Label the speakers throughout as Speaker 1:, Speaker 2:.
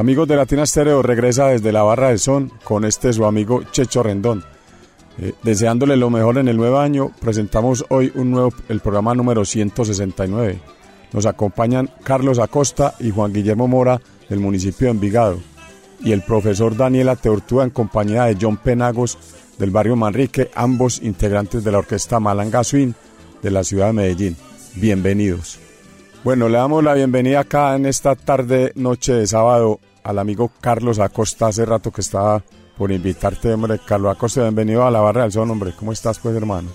Speaker 1: Amigos de Latina Stereo, regresa desde la Barra del Son con este su amigo Checho Rendón. Eh, deseándole lo mejor en el nuevo año, presentamos hoy un nuevo, el programa número 169. Nos acompañan Carlos Acosta y Juan Guillermo Mora del municipio de Envigado y el profesor Daniela Teortúa en compañía de John Penagos del barrio Manrique, ambos integrantes de la orquesta Malanga Swing de la ciudad de Medellín. Bienvenidos. Bueno, le damos la bienvenida acá en esta tarde, noche de sábado al amigo Carlos Acosta. Hace rato que estaba por invitarte, hombre. Carlos Acosta, bienvenido a la Barra del Son, hombre. ¿Cómo estás, pues, hermano?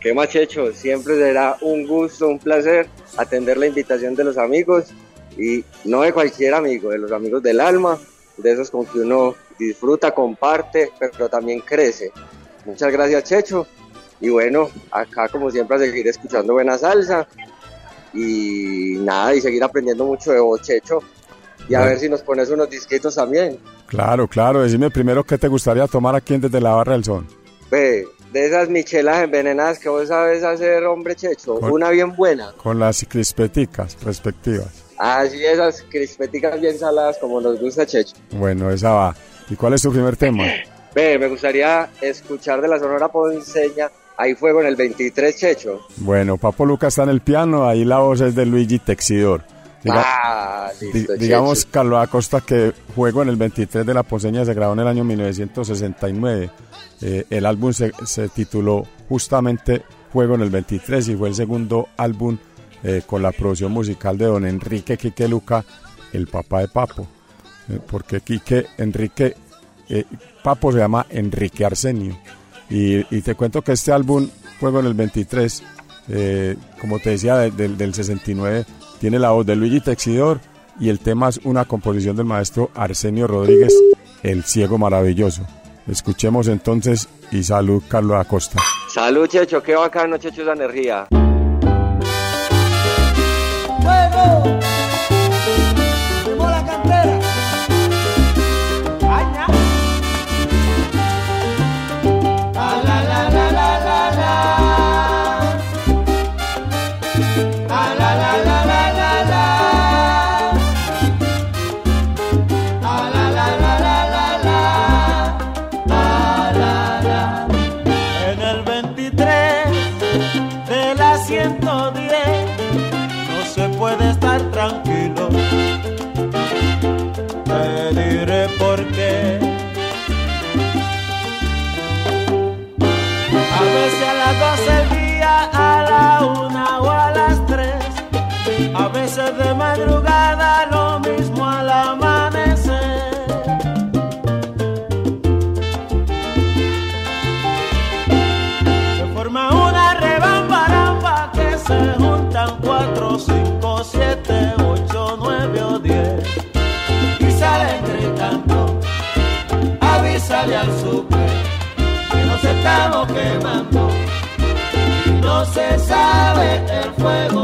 Speaker 2: Qué machecho, siempre será un gusto, un placer atender la invitación de los amigos y no de cualquier amigo, de los amigos del alma, de esos con que uno disfruta, comparte, pero también crece. Muchas gracias, Checho. Y bueno, acá como siempre a seguir escuchando buena salsa y nada, y seguir aprendiendo mucho de vos, Checho y a ver si nos pones unos disquitos también.
Speaker 1: Claro, claro. Decime primero qué te gustaría tomar aquí desde la Barra del Son.
Speaker 2: Ve, de esas michelas envenenadas que vos sabes hacer, hombre checho, una bien buena.
Speaker 1: Con las crispeticas respectivas.
Speaker 2: Ah, sí, esas crispeticas bien saladas como nos gusta checho.
Speaker 1: Bueno, esa va. ¿Y cuál es tu primer tema?
Speaker 2: Ve, me gustaría escuchar de la Sonora Ponceña Hay Fuego en el 23, Checho.
Speaker 1: Bueno, Papo Lucas está en el piano, ahí la voz es de Luigi Texidor
Speaker 2: ah,
Speaker 1: digamos Carlos Acosta que juego en el 23 de la Poseña se grabó en el año 1969. Eh, el álbum se, tituló justamente Juego en el 23 y fue el segundo álbum eh, con la producción musical de don Enrique Quique Luca, el papá de Papo. Eh, porque Quique Enrique Papo se llama Enrique Arsenio. Y, te cuento que este álbum, Juego en el 23, como te decía, del 69, tiene la voz de Luigi Texidor y el tema es una composición del maestro Arsenio Rodríguez, El Ciego Maravilloso. Escuchemos entonces y salud Carlos Acosta.
Speaker 2: Salud Checho, qué bacano Checho esa energía.
Speaker 3: De madrugada, lo mismo al amanecer. Se forma una rebambaramba que se juntan cuatro, cinco, siete, ocho, nueve o diez. Y salen gritando, avísale al super que nos estamos quemando. Y no se sabe el fuego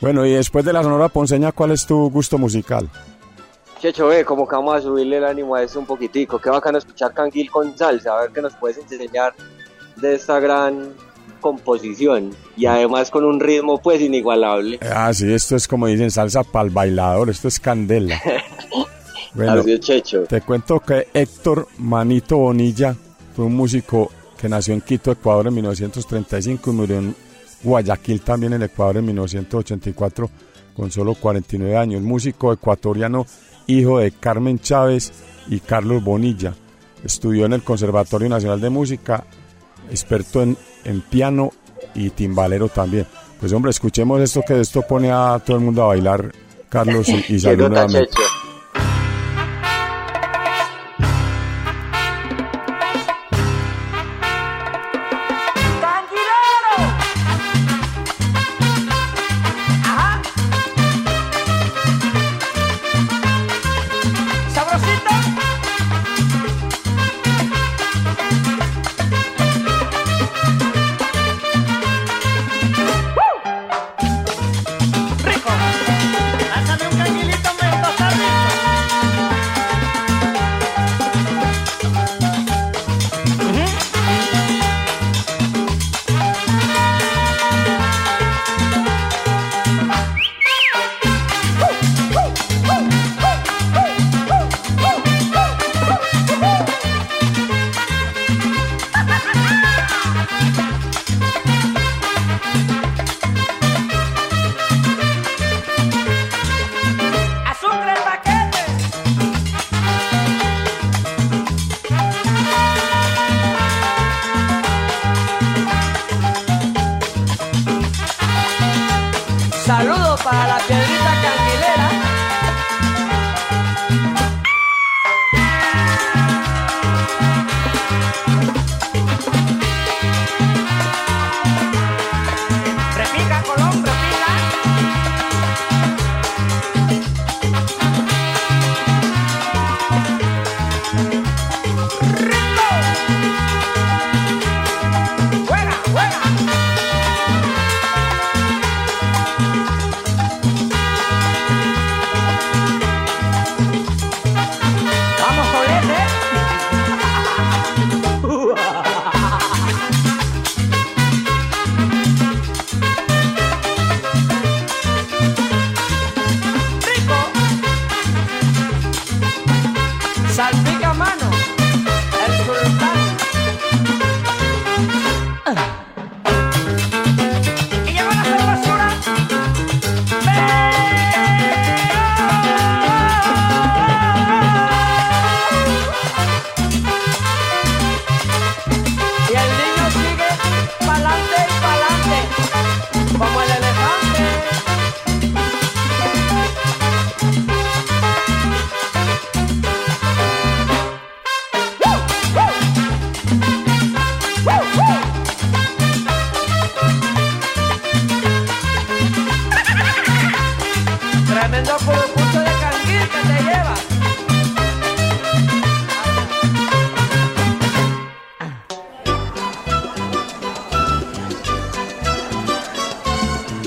Speaker 1: Bueno, y después de la Sonora Ponceña, ¿cuál es tu gusto musical?
Speaker 2: Checho, ve, como que vamos a subirle el ánimo a eso un poquitico. Qué bacano escuchar Canguil con salsa, a ver qué nos puedes enseñar de esta gran composición y además con un ritmo pues inigualable.
Speaker 1: Ah, sí, esto es como dicen salsa para el bailador, esto es candela. Bueno,
Speaker 2: Así es, Checho.
Speaker 1: te cuento que Héctor Manito Bonilla fue un músico que nació en Quito, Ecuador en 1935 y murió en Guayaquil también en Ecuador en 1984 con solo 49 años. Músico ecuatoriano, hijo de Carmen Chávez y Carlos Bonilla. Estudió en el Conservatorio Nacional de Música, experto en, en piano y timbalero también. Pues hombre, escuchemos esto que esto pone a todo el mundo a bailar, Carlos, y, y salud nuevamente.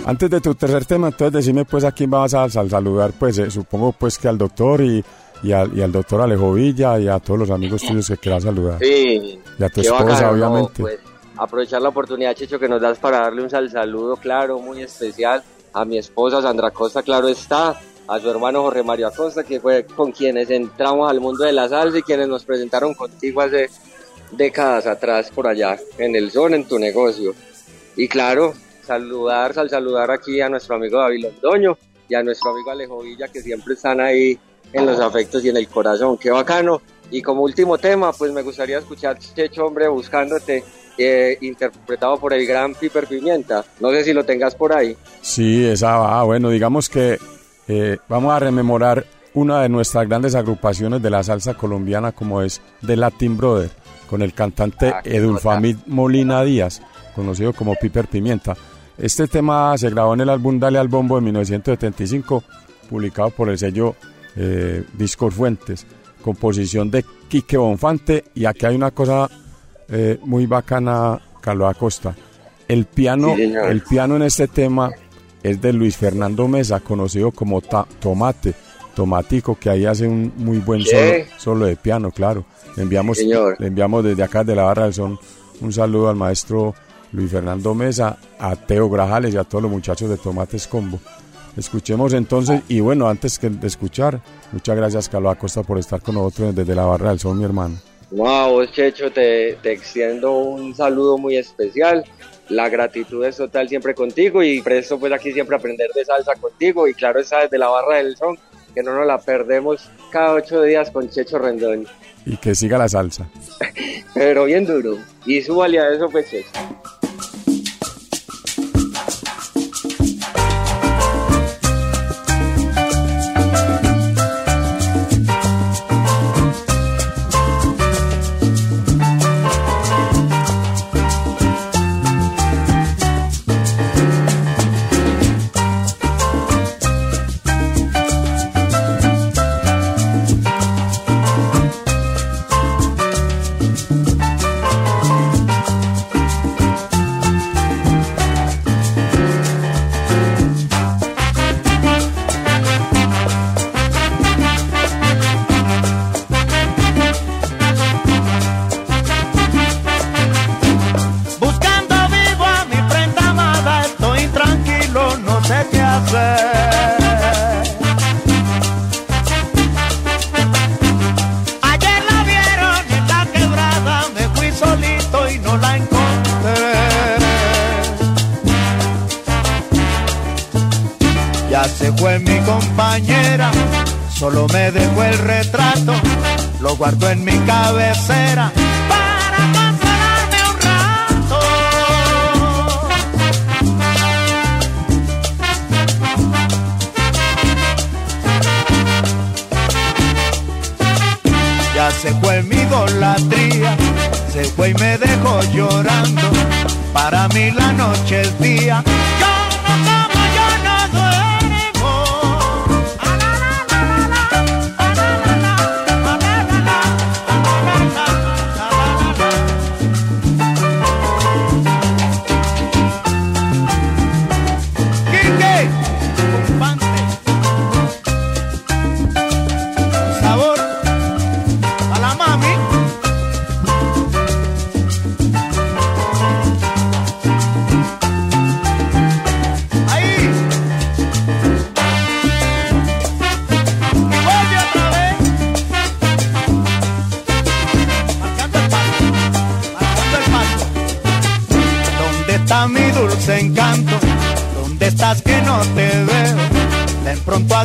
Speaker 1: Antes de tu tercer tema, entonces decime pues a quién vas a, sal- saludar, pues eh, supongo pues que al doctor y, y, al, y al doctor Alejo Villa y a todos los amigos tuyos que quieras saludar.
Speaker 2: Sí,
Speaker 1: Y a tu esposa, obviamente.
Speaker 2: Pues, aprovechar la oportunidad, Checho, que nos das para darle un sal saludo, claro, muy especial a mi esposa Sandra Costa, claro está, a su hermano Jorge Mario Acosta, que fue con quienes entramos al mundo de la salsa y quienes nos presentaron contigo hace décadas atrás por allá, en el son, en tu negocio. Y claro, saludar, sal saludar aquí a nuestro amigo David Londoño y a nuestro amigo Alejo Villa, que siempre están ahí en los afectos y en el corazón. Qué bacano. Y como último tema, pues me gustaría escuchar Checho, hombre, buscándote, eh, interpretado por el gran Piper Pimienta. No sé si lo tengas por ahí.
Speaker 1: Sí, esa va. Bueno, digamos que eh, vamos a rememorar una de nuestras grandes agrupaciones de la salsa colombiana como es The Latin Brother, con el cantante
Speaker 2: Ah,
Speaker 1: Edulfamid Molina Díaz, conocido como Piper Pimienta. Este tema se grabó en el álbum Dale al Bombo de 1975, publicado por el sello eh, Discos Fuentes, composición de Quique Bonfante, y aquí hay una cosa eh, muy bacana, Carlos Acosta. El piano,
Speaker 2: Sí,
Speaker 1: el piano en este tema es de Luis Fernando Mesa, conocido como Tomate, Tomatico, que ahí hace un muy buen solo, solo, de piano, claro. Le enviamos, le enviamos desde acá de la Barra del Son un saludo al maestro Luis Fernando Mesa, a Teo Grajales y a todos los muchachos de Tomates Combo. Escuchemos entonces, y bueno, antes que de escuchar, muchas gracias Carlos Acosta por estar con nosotros desde la Barra del Sol, mi hermano.
Speaker 4: Wow, Checho, te, te extiendo un saludo muy especial. La gratitud es total siempre contigo y presto pues aquí siempre aprender de salsa contigo y claro está desde la Barra del Son, que no nos la perdemos cada ocho días con Checho Rendón.
Speaker 1: Y que siga la salsa.
Speaker 4: Pero bien duro. Y súbale a eso pues Checho.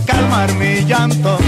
Speaker 5: Calmar mi llanto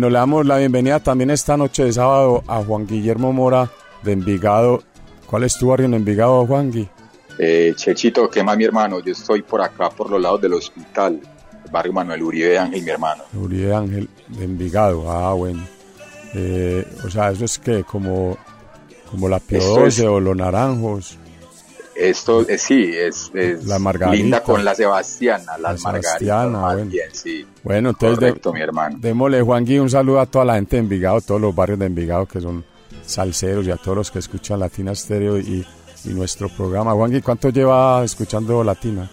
Speaker 1: Bueno, le damos la bienvenida también esta noche de sábado a Juan Guillermo Mora de Envigado. ¿Cuál es tu barrio en Envigado, Juan Gui?
Speaker 6: Eh, Chechito, ¿qué más mi hermano? Yo estoy por acá, por los lados del hospital, barrio Manuel Uribe Ángel, mi hermano.
Speaker 1: Uribe Ángel de Envigado, ah, bueno. Eh, o sea, eso es que como, como la Pio o los naranjos.
Speaker 6: Esto eh, sí, es, es
Speaker 1: la
Speaker 6: linda con la Sebastiana, las la Margaritas.
Speaker 1: Bueno.
Speaker 6: Bien, sí.
Speaker 1: bueno, entonces
Speaker 6: Correcto, mi hermano.
Speaker 1: démosle Juan Gui un saludo a toda la gente de Envigado, todos los barrios de Envigado que son salseros y a todos los que escuchan Latina Stereo y, y nuestro programa. Juan Gui, ¿cuánto lleva escuchando Latina?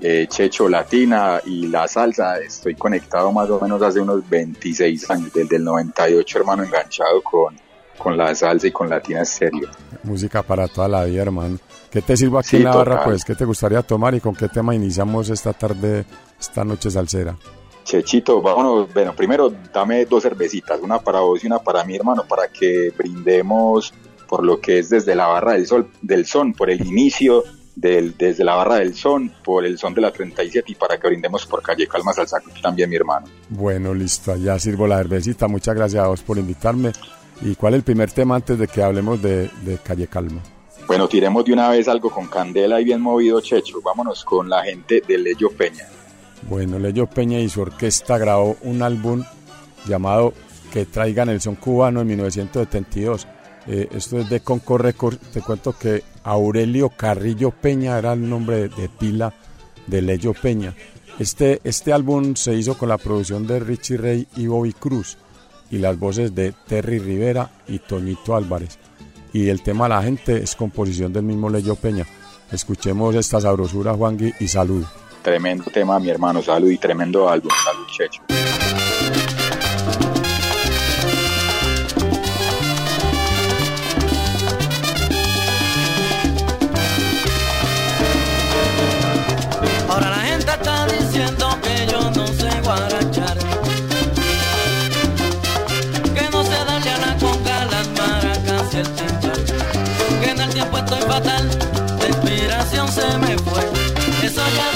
Speaker 6: Eh, Checho, Latina y la salsa, estoy conectado más o menos hace unos 26 años, desde el 98 hermano, enganchado con, con la salsa y con Latina Stereo.
Speaker 1: Música para toda la vida, hermano. ¿Qué te sirvo aquí
Speaker 6: Sí,
Speaker 1: en la barra, pues? ¿Qué te gustaría tomar y con qué tema iniciamos esta tarde, esta noche salsera?
Speaker 6: Chechito, vámonos, bueno, primero dame dos cervecitas, una para vos y una para mi hermano, para que brindemos por lo que es desde la barra del sol, del son, por el inicio del, desde la barra del son, por el son de la 37 y para que brindemos por calle Calma Salsa también mi hermano.
Speaker 1: Bueno, listo, ya sirvo la cervecita. Muchas gracias a vos por invitarme. ¿Y cuál es el primer tema antes de que hablemos de, de Calle Calma?
Speaker 6: Bueno, tiremos de una vez algo con candela y bien movido, Checho. Vámonos con la gente de Leyo Peña.
Speaker 1: Bueno, Leyo Peña y su orquesta grabó un álbum llamado Que traigan el son cubano en 1972. Eh, esto es de Concord Records. Te cuento que Aurelio Carrillo Peña era el nombre de, de pila de Leyo Peña. Este, este álbum se hizo con la producción de Richie Ray y Bobby Cruz y las voces de Terry Rivera y Toñito Álvarez. Y el tema La gente es composición del mismo Leyo Peña. Escuchemos esta sabrosura, Juan Gui, y salud.
Speaker 6: Tremendo tema, mi hermano. Salud y tremendo álbum. Salud, Checho.
Speaker 7: Eso ya dicen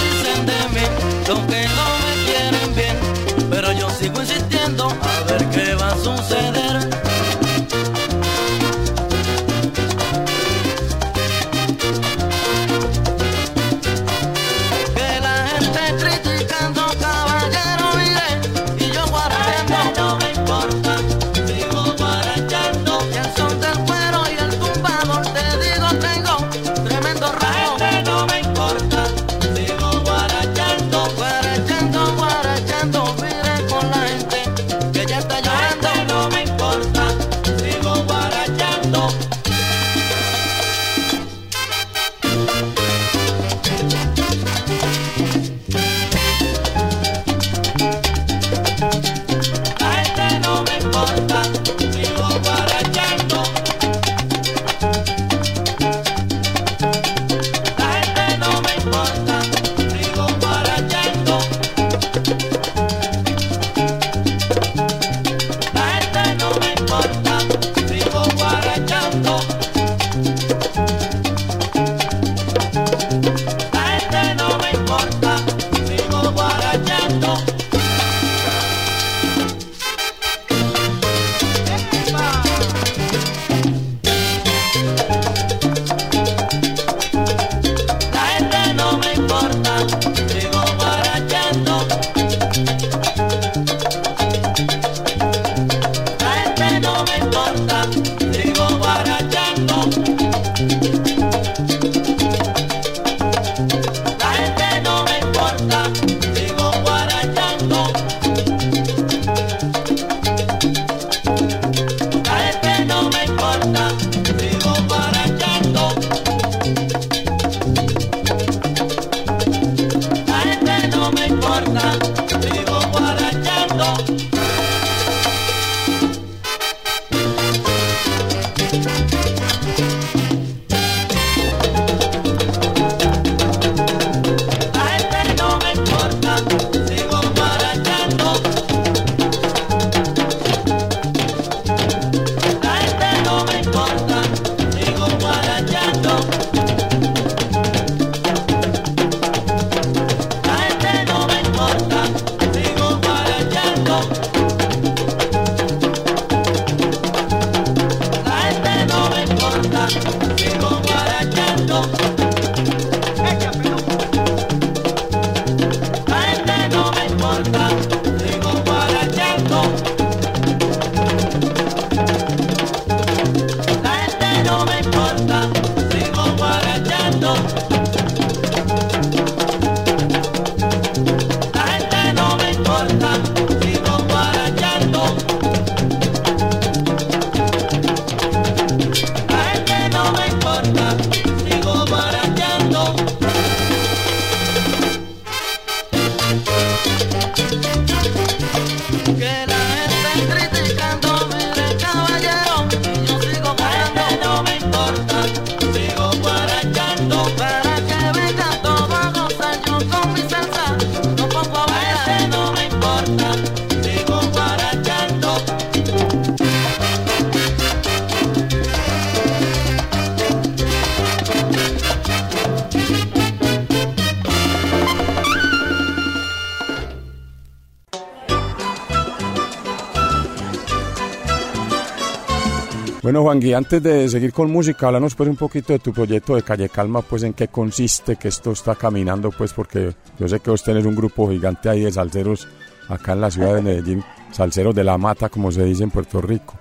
Speaker 1: Juan Gui, antes de seguir con música, háblanos pues un poquito de tu proyecto de Calle Calma, pues en qué consiste, que esto está caminando, pues porque yo sé que vos tenés un grupo gigante ahí de salseros acá en la ciudad de Medellín, salseros de la mata, como se dice en Puerto Rico.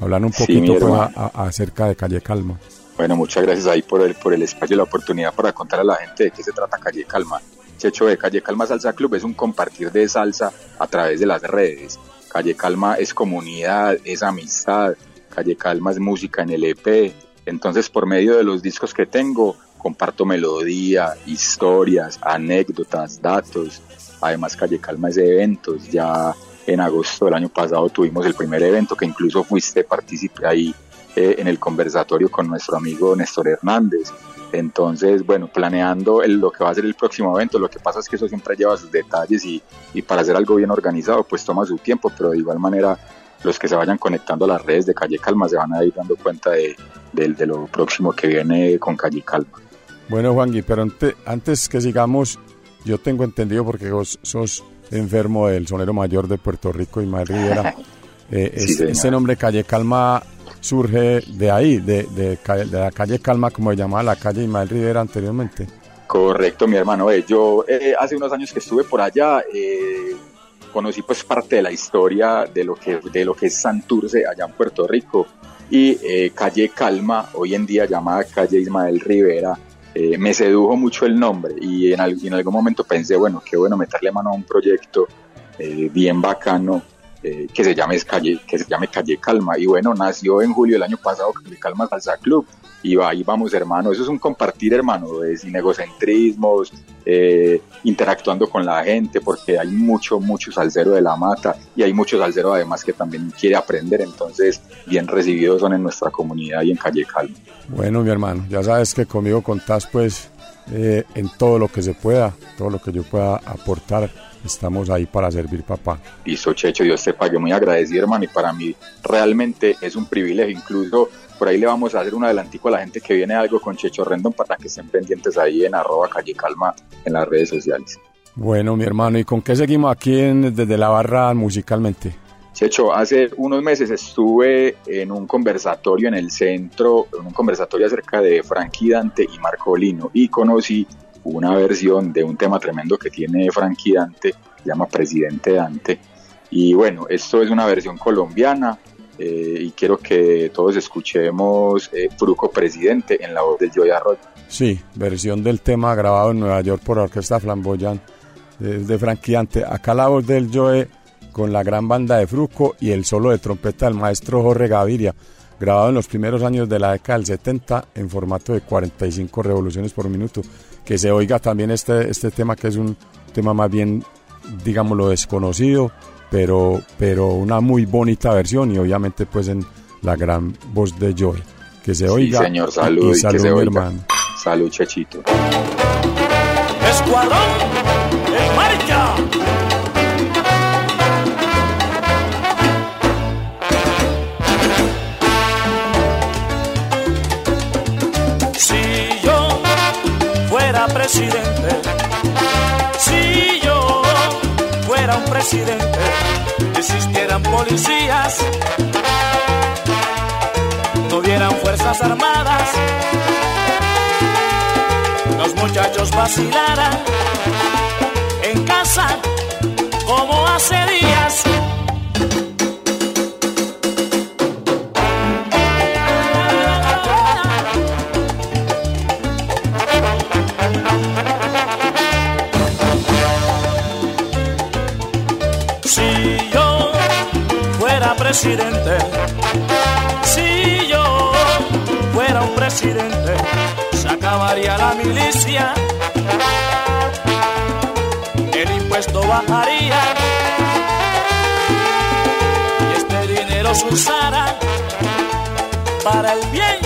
Speaker 1: Hablan un poquito pues, acerca de Calle Calma.
Speaker 6: Bueno, muchas gracias ahí por el, por el espacio y la oportunidad para contar a la gente de qué se trata Calle Calma. Checho de Calle Calma Salsa Club es un compartir de salsa a través de las redes. Calle Calma es comunidad, es amistad, Calle Calmas música en el EP. Entonces, por medio de los discos que tengo, comparto melodía, historias, anécdotas, datos. Además, Calle Calma es de eventos. Ya en agosto del año pasado tuvimos el primer evento que incluso fuiste partícipe ahí eh, en el conversatorio con nuestro amigo Néstor Hernández. Entonces, bueno, planeando lo que va a ser el próximo evento, lo que pasa es que eso siempre lleva sus detalles y, y para hacer algo bien organizado, pues toma su tiempo, pero de igual manera los que se vayan conectando a las redes de Calle Calma se van a ir dando cuenta de, lo próximo que viene con Calle Calma.
Speaker 1: Bueno, Juan pero antes que sigamos, yo tengo entendido porque vos sos enfermo del sonero mayor de Puerto Rico, Ismael Rivera. eh, este, nombre Calle Calma surge de ahí, de, de, la calle Calma, como se llamaba la calle Ismael Rivera anteriormente.
Speaker 6: Correcto, mi hermano. Eh, yo eh, hace unos años que estuve por allá, eh, conocí pues parte de la historia de lo que, de lo que es Santurce allá en Puerto Rico. Y eh, calle Calma, hoy en día llamada calle Ismael Rivera, eh, me sedujo mucho el nombre. Y en, en, algún momento pensé, bueno, qué bueno meterle mano a un proyecto eh, bien bacano que, se llame calle, que se llame Calle Calma. Y bueno, nació en julio del año pasado Calle Calma Salsa Club y ahí vamos hermano, eso es un compartir hermano, de sin egocentrismos, eh, interactuando con la gente, porque hay mucho, mucho salsero de la mata y hay mucho salsero además que también quiere aprender, entonces bien recibidos son en nuestra comunidad y en Calle Calma.
Speaker 1: Bueno mi hermano, ya sabes que conmigo contás pues eh, en todo lo que se pueda, todo lo que yo pueda aportar estamos ahí para servir papá.
Speaker 6: Listo, Checho, Dios te pague, muy agradecido hermano y para mí realmente es un privilegio, incluso por ahí le vamos a hacer un adelantico a la gente que viene algo con Checho Rendon para que estén pendientes ahí en arroba calle calma en las redes sociales.
Speaker 1: Bueno, mi hermano, ¿y con qué seguimos aquí desde la barra musicalmente?
Speaker 6: Checho, hace unos meses estuve en un conversatorio en el centro, en un conversatorio acerca de Frankie Dante y Marco Lino y conocí una versión de un tema tremendo que tiene Frankie Dante, se llama Presidente Dante. Y bueno, esto es una versión colombiana, eh, y quiero que todos escuchemos eh, Fruco Presidente en la voz de Joey Arroyo.
Speaker 1: Sí, versión del tema grabado en Nueva York por la Orquesta Flamboyant de, de Franquiante. Acá la voz del Joe con la gran banda de Fruco y el solo de trompeta del maestro Jorge Gaviria, grabado en los primeros años de la década del 70 en formato de 45 revoluciones por minuto. Que se oiga también este, este tema que es un tema más bien, digámoslo, desconocido, pero, pero una muy bonita versión y obviamente pues en la gran voz de Joy. Que se oiga.
Speaker 6: señor, salud,
Speaker 1: y, salud, mi hermano.
Speaker 6: Salud, Chechito.
Speaker 8: Escuadrón presidente, existieran policías, no hubieran Fuerzas Armadas, los muchachos vacilaran en casa como hace días. Si yo fuera un presidente, se acabaría la milicia, el impuesto bajaría. Y este dinero se usara para el bien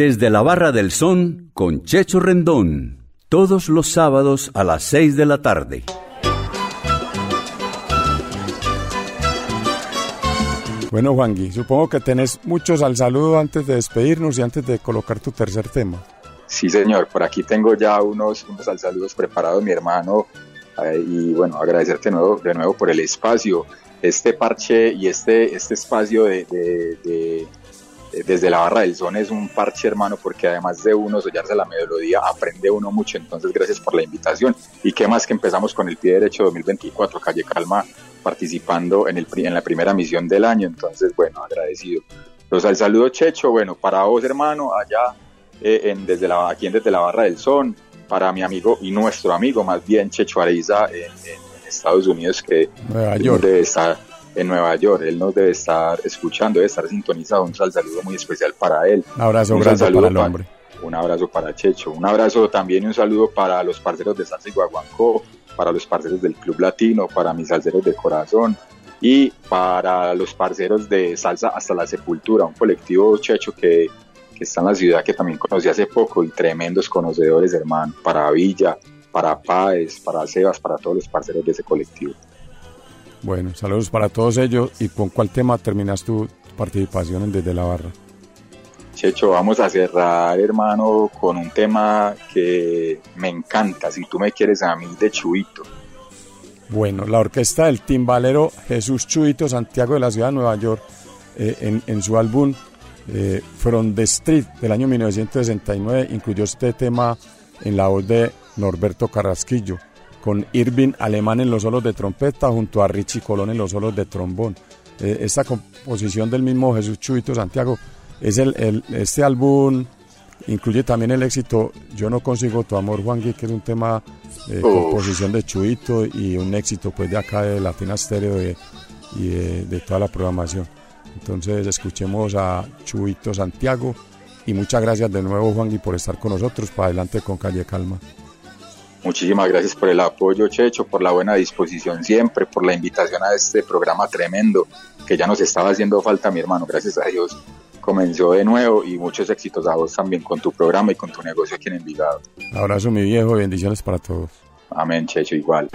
Speaker 9: Desde la Barra del Son con Checho Rendón. Todos los sábados a las 6 de la tarde.
Speaker 1: Bueno, Juangui, supongo que tenés muchos al saludo antes de despedirnos y antes de colocar tu tercer tema.
Speaker 6: Sí, señor, por aquí tengo ya unos, unos al saludos preparados, mi hermano, eh, y bueno, agradecerte de nuevo, de nuevo por el espacio, este parche y este, este espacio de, de- de- de- desde la barra del son es un parche, hermano, porque además de uno sollarse la melodía, aprende uno mucho, entonces gracias por la invitación, y qué más que empezamos con el pie derecho 2024, Calle Calma, participando en, el, en la primera misión del año, entonces bueno, agradecido. Los al saludo Checho, bueno, para vos hermano, allá eh, en, desde la, aquí en Desde la Barra del Son, para mi amigo y nuestro amigo más bien Checho Areiza en, Estados Unidos que
Speaker 1: Nueva York.
Speaker 6: debe estar en Nueva York, él nos debe estar escuchando, debe estar sintonizado, un sal- saludo muy especial para él.
Speaker 1: Un abrazo
Speaker 6: Un
Speaker 1: grande
Speaker 6: saludo
Speaker 1: para el hombre.
Speaker 6: Un abrazo para Checho, un abrazo también y un saludo para los parceros de Salsa y Guaguancó, para los parceros del Club Latino, para mis salseros de corazón y para los parceros de Salsa hasta la Sepultura, un colectivo Checho que, que está en la ciudad que también conocí hace poco y tremendos conocedores, hermano, para Villa, para Páez, para Sebas, para todos los parceros de ese colectivo.
Speaker 1: Bueno, saludos para todos ellos. ¿Y con cuál tema terminas tu participación en Desde la Barra?
Speaker 10: Checho, vamos a cerrar, hermano, con un tema que me encanta, si tú me quieres a mí, de Chuito.
Speaker 1: Bueno, la orquesta del timbalero Jesús Chuito Santiago de la ciudad de Nueva York, eh, en, en, su álbum eh, From the Street del año 1969, incluyó este tema en la voz de Norberto Carrasquillo, con Irving Alemán en los solos de trompeta, junto a Richie Colón en los solos de trombón. Eh, esta composición del mismo Jesús Chuito Santiago es el, el, este álbum incluye también el éxito Yo no consigo tu amor Juan Gui, que es un tema de composición de Chuito y un éxito pues de acá de Latina Stereo de, y de, de, toda la programación. Entonces escuchemos a Chuito Santiago y muchas gracias de nuevo Juan Gui por estar con nosotros para adelante con Calle Calma.
Speaker 10: Muchísimas gracias por el apoyo, Checho, por la buena disposición siempre, por la invitación a este programa tremendo que ya nos estaba haciendo falta, mi hermano. Gracias a Dios comenzó de nuevo y muchos éxitos a vos también con tu programa y con tu negocio aquí en Envigado.
Speaker 1: Abrazo, mi viejo, y bendiciones para todos.
Speaker 10: Amén, Checho, igual.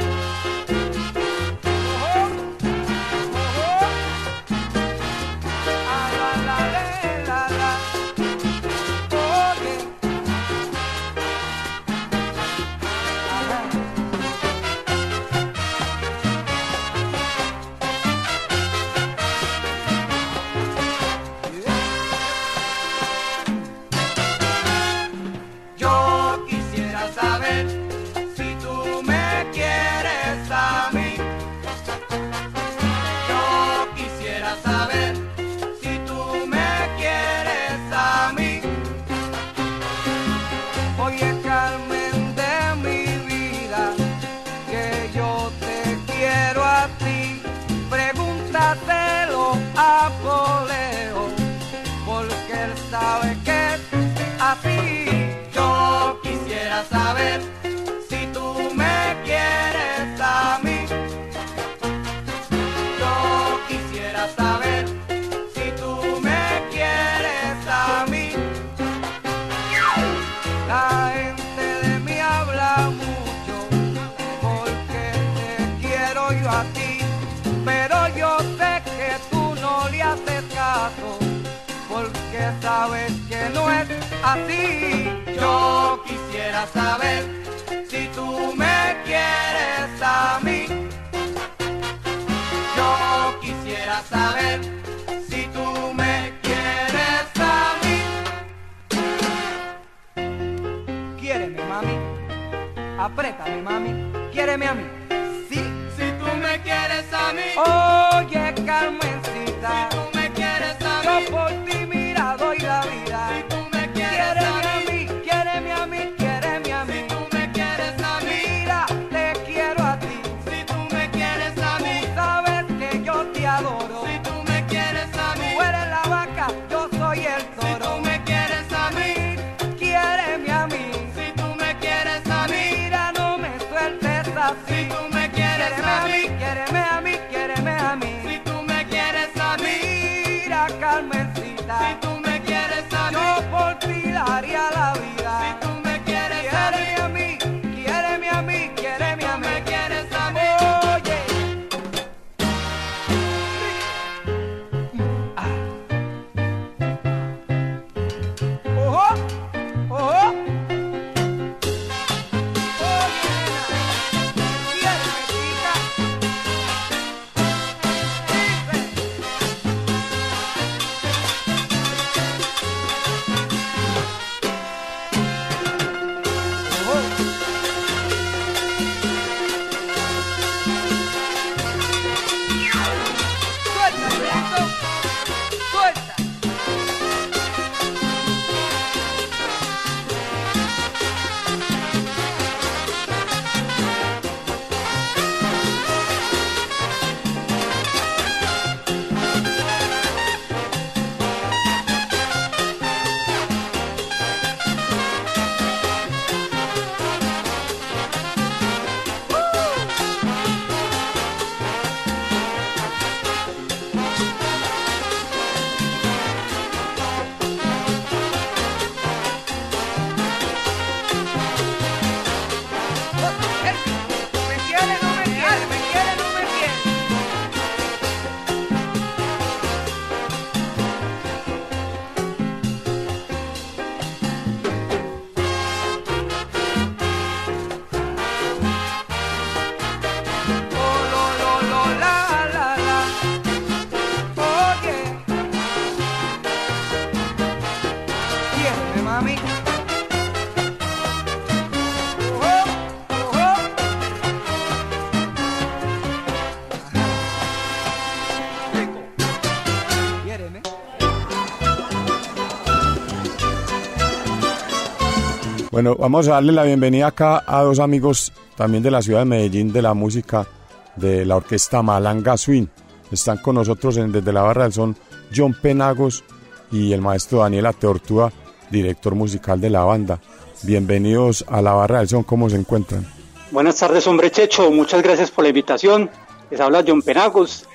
Speaker 1: Bueno, vamos a darle la bienvenida acá a dos amigos también de la ciudad de Medellín de la música de la orquesta Malanga Swing. Están con nosotros desde la barra del son John Penagos y el maestro Daniel Ateortúa, director musical de la banda. Bienvenidos a la barra del son, ¿cómo se encuentran?
Speaker 11: Buenas tardes, hombre Checho, muchas gracias por la invitación. Les habla John Penagos,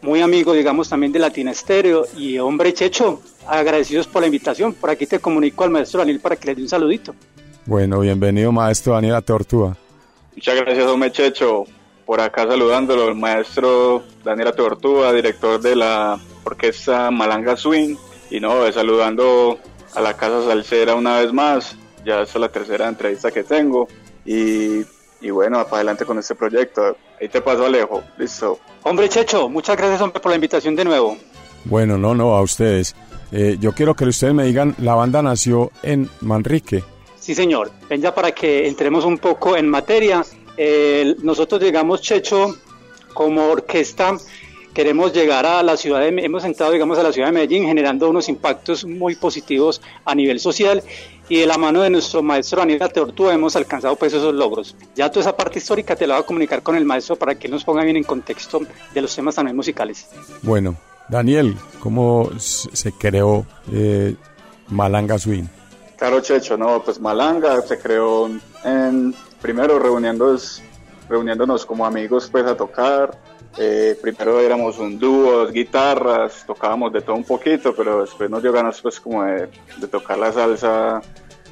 Speaker 11: muy amigo, digamos, también de Latina Estéreo. Y hombre Checho, agradecidos por la invitación. Por aquí te comunico al maestro Daniel para que le dé un saludito.
Speaker 1: Bueno, bienvenido maestro Daniel Ateortúa.
Speaker 12: Muchas gracias, hombre Checho. Por acá saludándolo, el maestro Daniel Ateortúa, director de la orquesta Malanga Swing. Y no, saludando a la Casa Salsera una vez más. Ya es la tercera entrevista que tengo. Y, y bueno, para adelante con este proyecto. Ahí te paso, Alejo. Listo.
Speaker 11: Hombre Checho, muchas gracias, hombre, por la invitación de nuevo.
Speaker 1: Bueno, no, no, a ustedes. Eh, yo quiero que ustedes me digan, la banda nació en Manrique.
Speaker 11: Sí, señor. Ven ya para que entremos un poco en materia. Eh, nosotros llegamos, Checho, como orquesta, queremos llegar a la ciudad de, hemos entrado, digamos, a la ciudad de Medellín generando unos impactos muy positivos a nivel social y de la mano de nuestro maestro Daniel Tortúa hemos alcanzado pues esos logros. Ya toda esa parte histórica te la voy a comunicar con el maestro para que nos ponga bien en contexto de los temas también musicales.
Speaker 1: Bueno, Daniel, ¿cómo se creó eh, Malanga Swing?
Speaker 12: Claro, Checho, no, pues Malanga se creó en, primero reuniéndonos, reuniéndonos como amigos pues a tocar. Eh, primero éramos un dúo, dos guitarras, tocábamos de todo un poquito, pero después nos dio ganas pues como de, de tocar la salsa,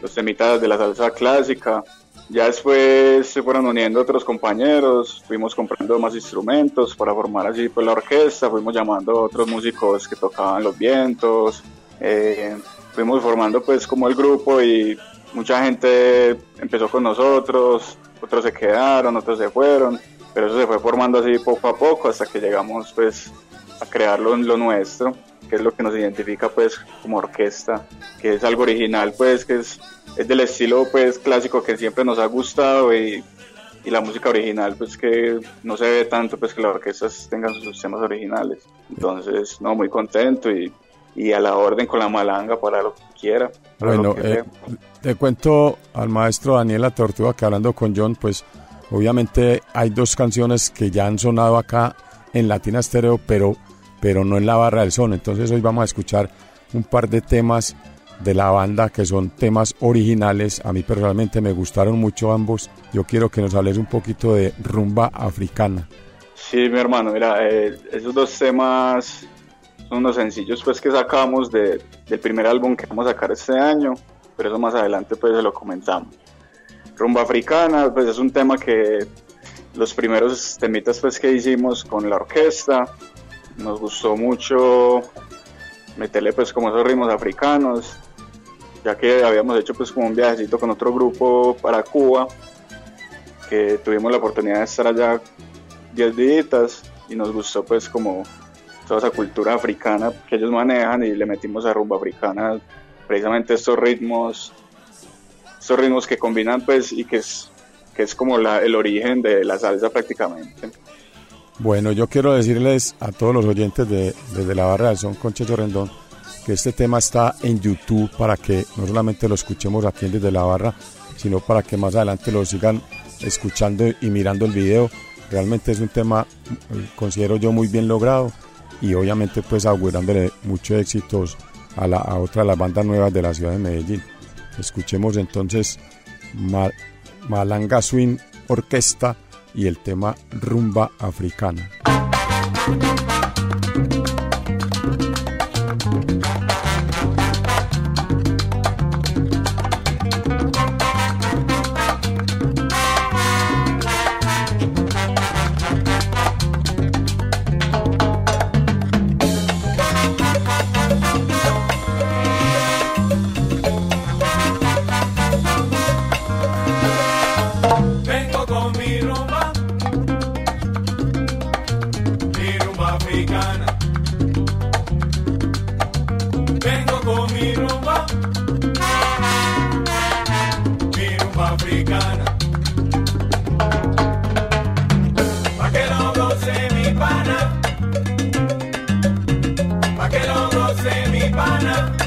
Speaker 12: los temitas de la salsa clásica. Ya después se fueron uniendo otros compañeros, fuimos comprando más instrumentos para formar así pues la orquesta, fuimos llamando a otros músicos que tocaban los vientos, eh, fuimos formando pues como el grupo y mucha gente empezó con nosotros, otros se quedaron, otros se fueron, pero eso se fue formando así poco a poco hasta que llegamos pues a crearlo en lo nuestro, que es lo que nos identifica pues como orquesta, que es algo original pues que es es del estilo pues clásico que siempre nos ha gustado y, y, la música original pues que no se ve tanto pues que las orquestas tengan sus temas originales. Entonces no muy contento y, y a la orden con la malanga para lo que quiera
Speaker 1: bueno eh, te cuento al maestro Daniela Tortuga que hablando con John pues obviamente hay dos canciones que ya han sonado acá en Latina Stereo pero pero no en la barra del son entonces hoy vamos a escuchar un par de temas de la banda, que son temas originales. A mí personalmente me gustaron mucho ambos. Yo quiero que nos hables un poquito de rumba africana.
Speaker 12: Sí, mi hermano, mira, eh, esos dos temas son unos sencillos pues que sacamos de, del primer álbum que vamos a sacar este año, pero eso más adelante pues se lo comentamos. Rumba africana, pues es un tema que los primeros temitas pues que hicimos con la orquesta, nos gustó mucho meterle pues como esos ritmos africanos, ya que habíamos hecho pues como un viajecito con otro grupo para Cuba, que tuvimos la oportunidad de estar allá 10 días y nos gustó pues como toda esa cultura africana que ellos manejan y le metimos a rumba africana precisamente estos ritmos, estos ritmos que combinan pues y que es, que es como el origen de la salsa prácticamente.
Speaker 1: Bueno, yo quiero decirles a todos los oyentes de, desde la barra del son con Checho Rendón que este tema está en YouTube para que no solamente lo escuchemos aquí desde la barra, sino para que más adelante lo sigan escuchando y mirando el video. Realmente es un tema, considero yo, muy bien logrado y obviamente pues augurándole muchos éxitos a, la, a otra de las bandas nuevas de la ciudad de Medellín. Escuchemos entonces Malanga Swing Orquesta y el tema rumba africana.
Speaker 13: Ghana.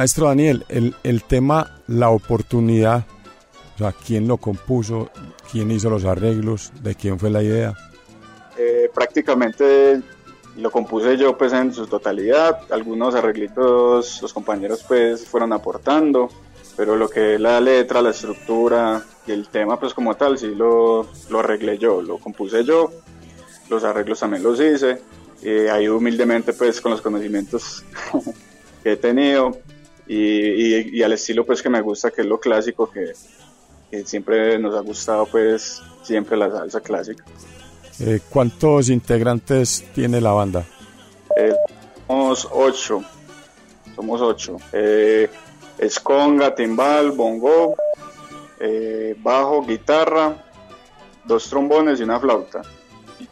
Speaker 1: Maestro Daniel, el, el tema La oportunidad, o sea, ¿quién lo compuso? ¿Quién hizo los arreglos? ¿De quién fue la idea?
Speaker 12: Eh, prácticamente lo compuse yo pues en su totalidad, algunos arreglitos los compañeros pues fueron aportando, pero lo que es la letra, la estructura y el tema pues como tal sí lo, lo arreglé yo, lo compuse yo, los arreglos también los hice, y ahí humildemente pues con los conocimientos que he tenido y, y, al estilo pues que me gusta, que es lo clásico que, siempre nos ha gustado, pues siempre la salsa clásica.
Speaker 1: Eh, ¿Cuántos integrantes tiene la banda?
Speaker 12: Eh, somos ocho, somos ocho. Eh, esconga, timbal, bongo, eh, bajo, guitarra, dos trombones y una flauta.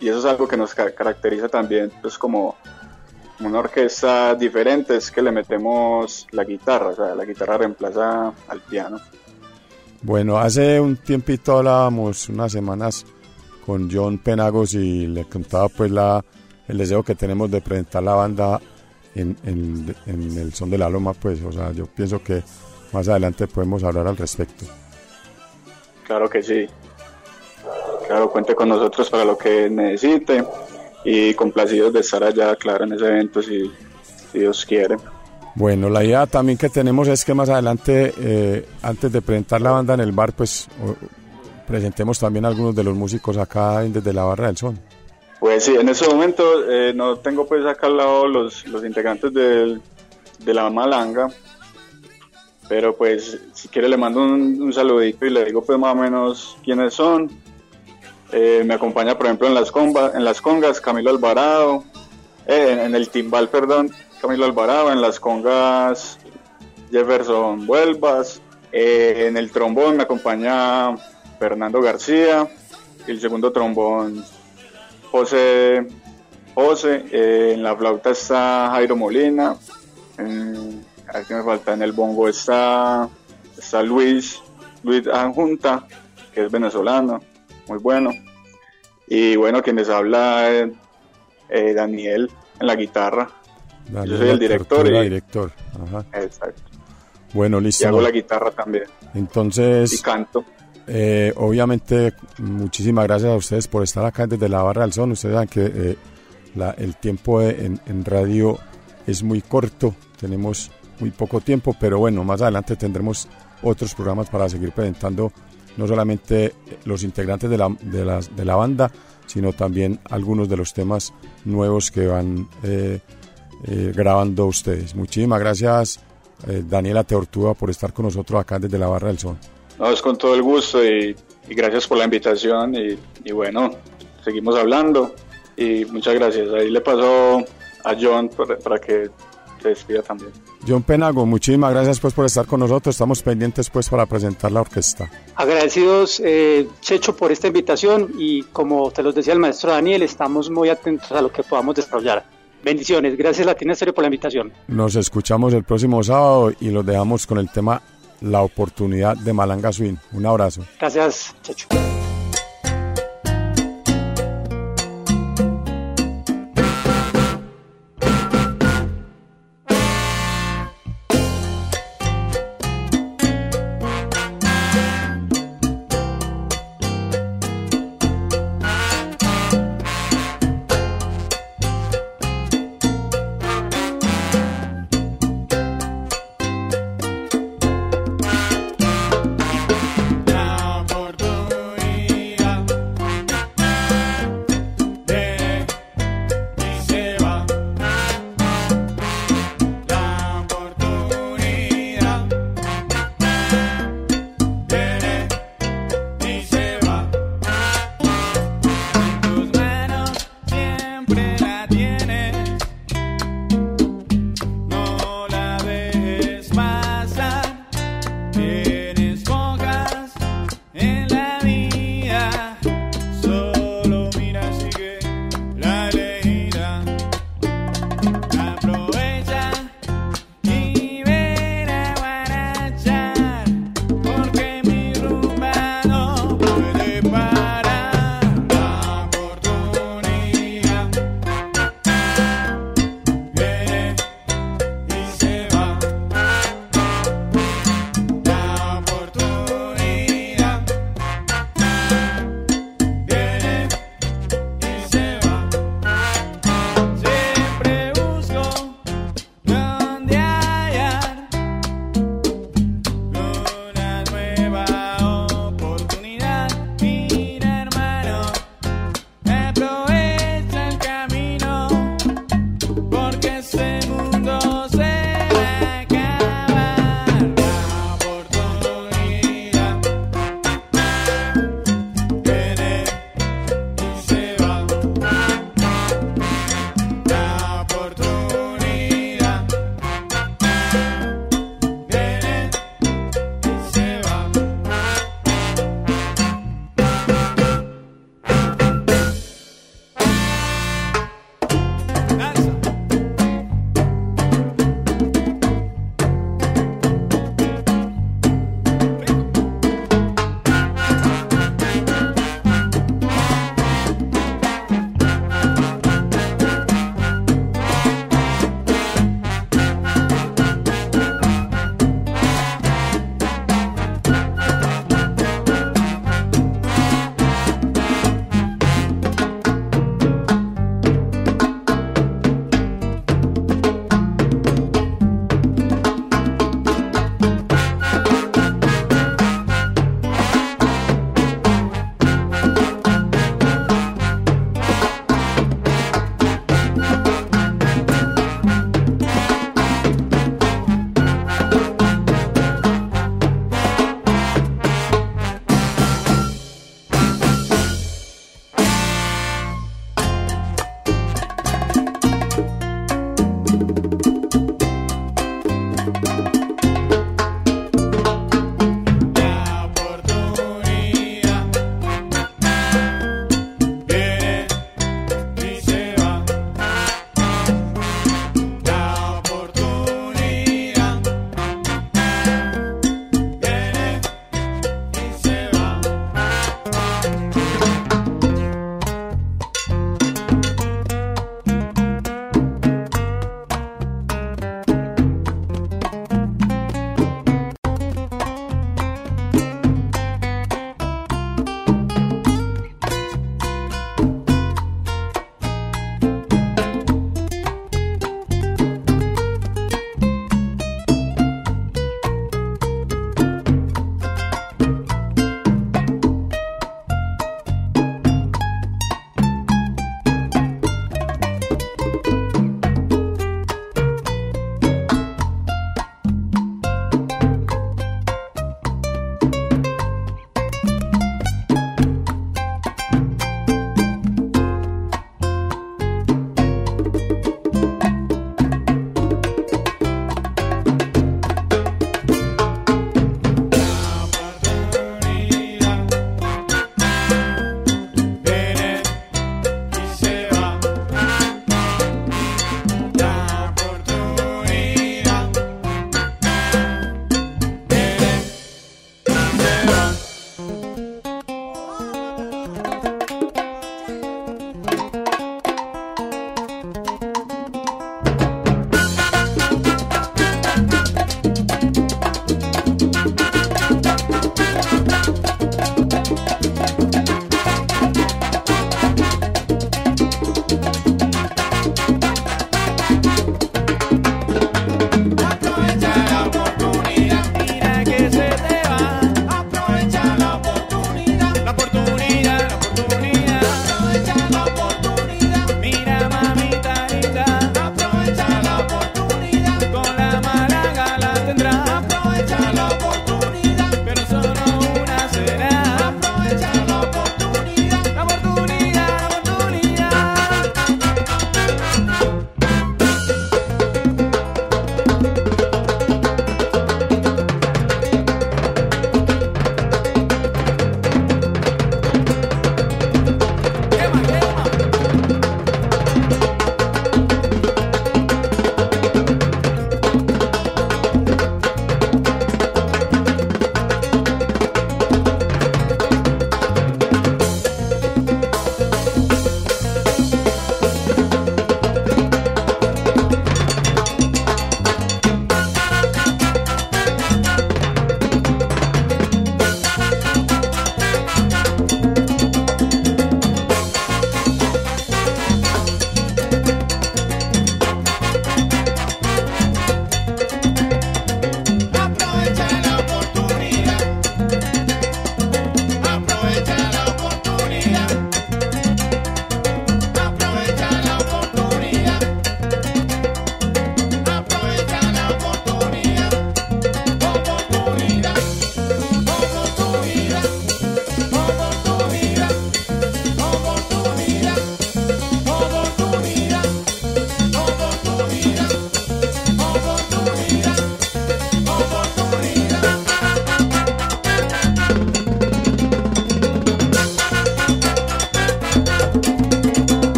Speaker 12: Y eso es algo que nos caracteriza también, pues como una orquesta diferente, es que le metemos la guitarra, o sea, la guitarra reemplaza al piano.
Speaker 1: Bueno, hace un tiempito hablábamos, unas semanas, con John Penagos y le contaba pues la, el deseo que tenemos de presentar la banda en, en- en el Son de la Loma, pues, o sea, yo pienso que más adelante podemos hablar al respecto.
Speaker 12: Claro que sí. Claro, cuente con nosotros para lo que necesite y complacidos de estar allá, claro, en ese evento si, si Dios quiere.
Speaker 1: Bueno, la idea también que tenemos es que más adelante, eh, antes de presentar la banda en el bar, pues o- presentemos también a algunos de los músicos acá desde la Barra del Son.
Speaker 12: Pues sí, en ese momento eh, no tengo pues acá al lado los, los integrantes del- de la Malanga, pero pues si quiere le mando un, un saludito y le digo pues más o menos quiénes son. Eh, me acompaña por ejemplo en las, congas Camilo Alvarado, eh, en, el timbal, perdón, Camilo Alvarado, en las congas Jefferson Vuelvas, eh, en el trombón me acompaña Fernando García, el segundo trombón José, José en la flauta está Jairo Molina, en, a ver qué me falta, en el bongo está, está Luis, Luis Anjunta, que es venezolano, muy bueno. Y bueno, quien les habla es eh, Daniel en la guitarra. Yo soy el director y,
Speaker 1: director. Ajá.
Speaker 12: exacto,
Speaker 1: Bueno,
Speaker 12: y
Speaker 1: listo.
Speaker 12: hago
Speaker 1: ¿no?
Speaker 12: la guitarra también
Speaker 1: Entonces,
Speaker 12: y canto.
Speaker 1: Eh, obviamente, muchísimas gracias a ustedes por estar acá desde la Barra del Son. Ustedes saben que eh, la- el tiempo en radio es muy corto, tenemos muy poco tiempo, pero bueno, más adelante tendremos otros programas para seguir presentando no solamente los integrantes de la, de las- de la banda, sino también algunos de los temas nuevos que van eh, eh, grabando ustedes. Muchísimas gracias, eh, Daniela Teortúa, por estar con nosotros acá desde la Barra del Son.
Speaker 12: No, es con todo el gusto y, gracias por la invitación y, y bueno, seguimos hablando y muchas gracias. Ahí le paso a John para, para que se despida también.
Speaker 1: John Penago, muchísimas gracias pues por estar con nosotros. Estamos pendientes pues para presentar la orquesta.
Speaker 13: Agradecidos, eh, Checho, por esta invitación y como te los decía el maestro Daniel, estamos muy atentos a lo que podamos desarrollar. Bendiciones, gracias Latina Estéreo por la invitación.
Speaker 1: Nos escuchamos el próximo sábado y los dejamos con el tema La oportunidad de Malanga Swing. Un abrazo.
Speaker 13: Gracias, Checho.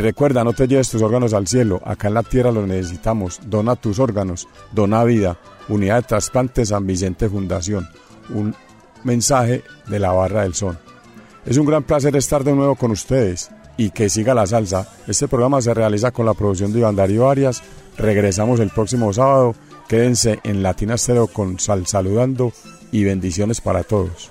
Speaker 1: Recuerda, no te lleves tus órganos al cielo, acá en la tierra los necesitamos. Dona tus órganos, dona vida. Unidad de Trasplantes San Vicente Fundación. Un mensaje de la Barra del Sol. Es un gran placer estar de nuevo con ustedes y que siga la salsa. Este programa se realiza con la producción de Iván Darío Arias. Regresamos el próximo sábado. Quédense en Latina Estéreo con Sal Saludando y bendiciones para todos.